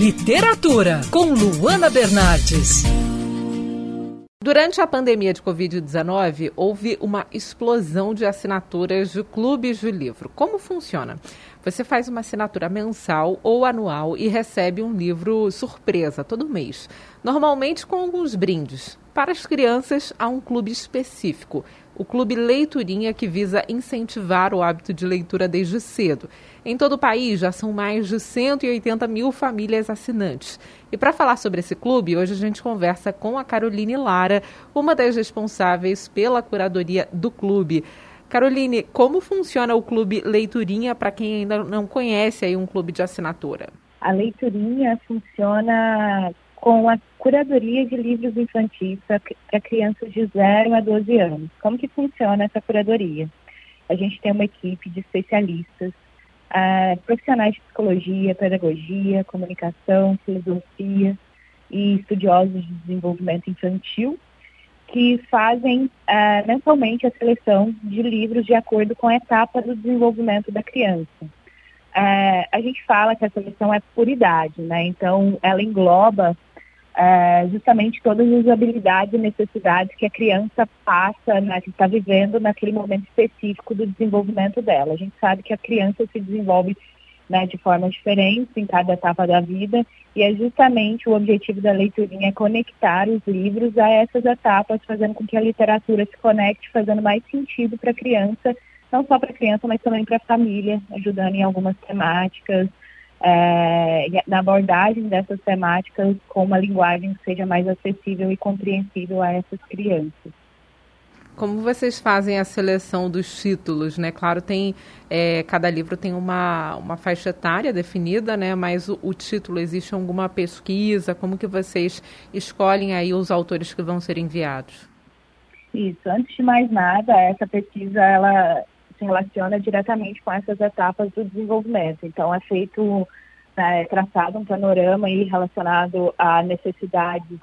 Literatura, com Luana Bernardes. Durante a pandemia de Covid-19, houve uma explosão de assinaturas de clubes de livro. Como funciona? Você faz uma assinatura mensal ou anual e recebe um livro surpresa todo mês, normalmente com alguns brindes. Para as crianças, há um clube específico, o Clube Leiturinha, que visa incentivar o hábito de leitura desde cedo. Em todo o país, já são mais de 180 mil famílias assinantes. E para falar sobre esse clube, hoje a gente conversa com a Caroline Lara, uma das responsáveis pela curadoria do clube. Caroline, como funciona o Clube Leiturinha para quem ainda não conhece aí um clube de assinatura? A Leiturinha funciona com a curadoria de livros infantis para crianças de 0 a 12 anos. Como que funciona essa curadoria? A gente tem uma equipe de especialistas, uh, profissionais de psicologia, pedagogia, comunicação, filosofia e estudiosos de desenvolvimento infantil que fazem uh, mensalmente a seleção de livros de acordo com a etapa do desenvolvimento da criança. Uh, a gente fala que a seleção é por idade, né? Então, ela engloba é, justamente todas as habilidades e necessidades que a criança passa, né, que está vivendo naquele momento específico do desenvolvimento dela. A gente sabe que a criança se desenvolve né, de forma diferente em cada etapa da vida e é justamente o objetivo da leiturinha é conectar os livros a essas etapas, fazendo com que a literatura se conecte, fazendo mais sentido para a criança, não só para a criança, mas também para a família, ajudando em algumas temáticas, é, na abordagem dessas temáticas com uma linguagem que seja mais acessível e compreensível a essas crianças. Como vocês fazem a seleção dos títulos, né? Claro, tem é, cada livro tem uma, uma faixa etária definida, né? Mas o, o, título existe alguma pesquisa? Como que vocês escolhem aí os autores que vão ser enviados? Isso. Antes de mais nada, essa pesquisa ela se relaciona diretamente com essas etapas do desenvolvimento. Então, é feito, é, traçado um panorama aí relacionado a necessidades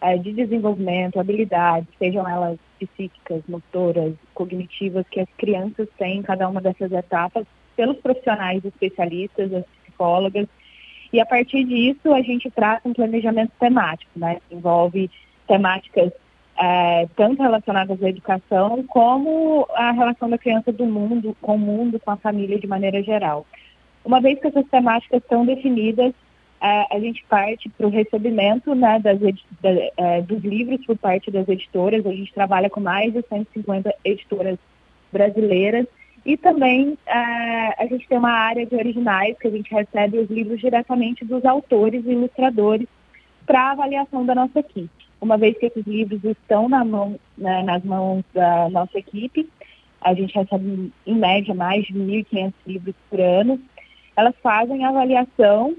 é, de desenvolvimento, habilidades, sejam elas psíquicas, motoras, cognitivas, que as crianças têm em cada uma dessas etapas, pelos profissionais especialistas, as psicólogas. E a partir disso, a gente traça um planejamento temático, né? Envolve temáticas é, tanto relacionadas à educação como a relação da criança do mundo, com o mundo, com a família de maneira geral. Uma vez que essas temáticas estão definidas, é, a gente parte para o recebimento né, das, da, é, dos livros por parte das editoras. A gente trabalha com mais de 150 editoras brasileiras e também é, a gente tem uma área de originais que a gente recebe os livros diretamente dos autores e ilustradores para avaliação da nossa equipe. Uma vez que esses livros estão na mão, né, nas mãos da nossa equipe, a gente recebe em média mais de 1.500 livros por ano, elas fazem a avaliação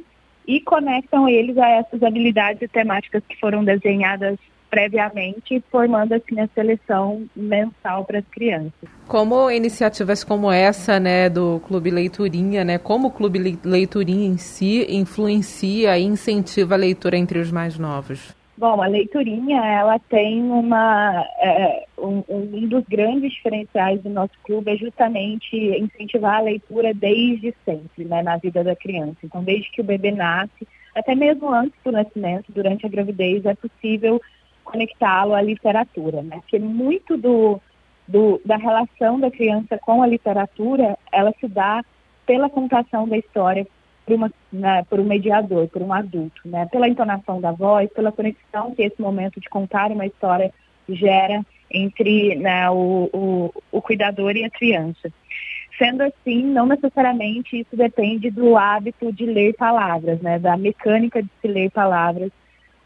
e conectam eles a essas habilidades e temáticas que foram desenhadas previamente, formando assim a seleção mensal para as crianças. Como iniciativas como essa, né, do Clube Leiturinha, né, como o Clube Leiturinha em si influencia e incentiva a leitura entre os mais novos? Bom, a leiturinha, ela tem uma. É, um, um, dos grandes diferenciais do nosso clube é justamente incentivar a leitura desde sempre, né, na vida da criança. Então, desde que o bebê nasce, até mesmo antes do nascimento, durante a gravidez, é possível conectá-lo à literatura, né? Porque muito do, do, da relação da criança com a literatura, ela se dá pela contação da história por, uma, né, por um mediador, por um adulto, né? Pela entonação da voz, pela conexão que esse momento de contar uma história gera entre né, o, o, o cuidador e a criança. Sendo assim, não necessariamente isso depende do hábito de ler palavras, né, da mecânica de se ler palavras.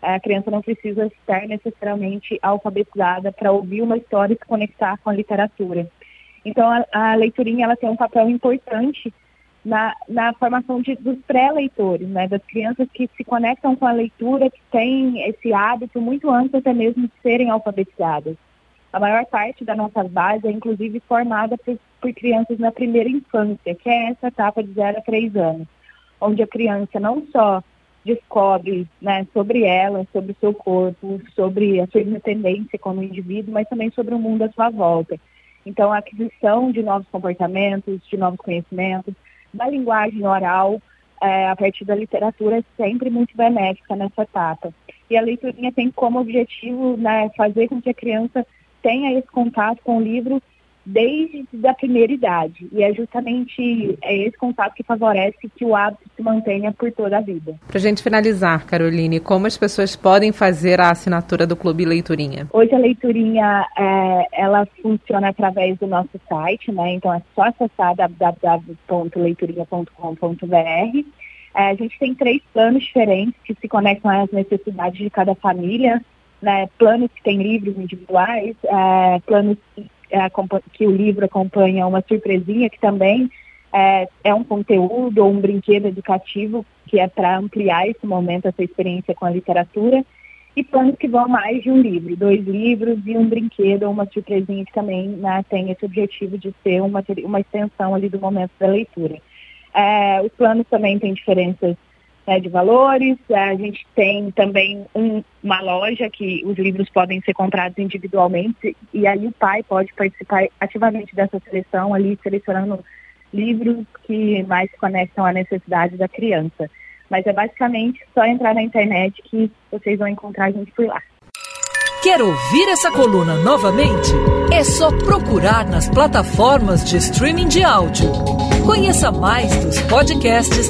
A criança não precisa estar necessariamente alfabetizada para ouvir uma história e se conectar com a literatura. Então, a, a leiturinha ela tem um papel importante na, na formação de, dos pré-leitores, né, das crianças que se conectam com a leitura, que têm esse hábito muito antes até mesmo de serem alfabetizadas. A maior parte da nossa base é, inclusive, formada por, por crianças na primeira infância, que é essa etapa de 0 a 3 anos, onde a criança não só descobre né, sobre ela, sobre o seu corpo, sobre a sua independência como indivíduo, mas também sobre o mundo à sua volta. Então, a aquisição de novos comportamentos, de novos conhecimentos, da linguagem oral, é, a partir da literatura é sempre muito benéfica nessa etapa. E a leiturinha tem como objetivo né, fazer com que a criança tenha esse contato com o livro desde a primeira idade. E é justamente é esse contato que favorece que o hábito se mantenha por toda a vida. Para a gente finalizar, Caroline, como as pessoas podem fazer a assinatura do Clube Leiturinha? Hoje a Leiturinha é, ela funciona através do nosso site, né? Então é só acessar www.leiturinha.com.br. É, a gente tem três planos diferentes que se conectam às necessidades de cada família. Né, planos que têm livros individuais, é, planos é, que o livro acompanha uma surpresinha que também é, é um conteúdo ou um brinquedo educativo que é para ampliar esse momento, essa experiência com a literatura, e planos que vão mais de um livro, dois livros e um brinquedo ou uma surpresinha que também né, tem esse objetivo de ser uma, uma extensão ali do momento da leitura. É, os planos também têm diferenças né, de valores. A gente tem também um, uma loja que os livros podem ser comprados individualmente e aí o pai pode participar ativamente dessa seleção ali, selecionando livros que mais se conectam à necessidade da criança. Mas é basicamente só entrar na internet que vocês vão encontrar a gente por lá. Quer ouvir essa coluna novamente? É só procurar nas plataformas de streaming de áudio. Conheça mais dos podcasts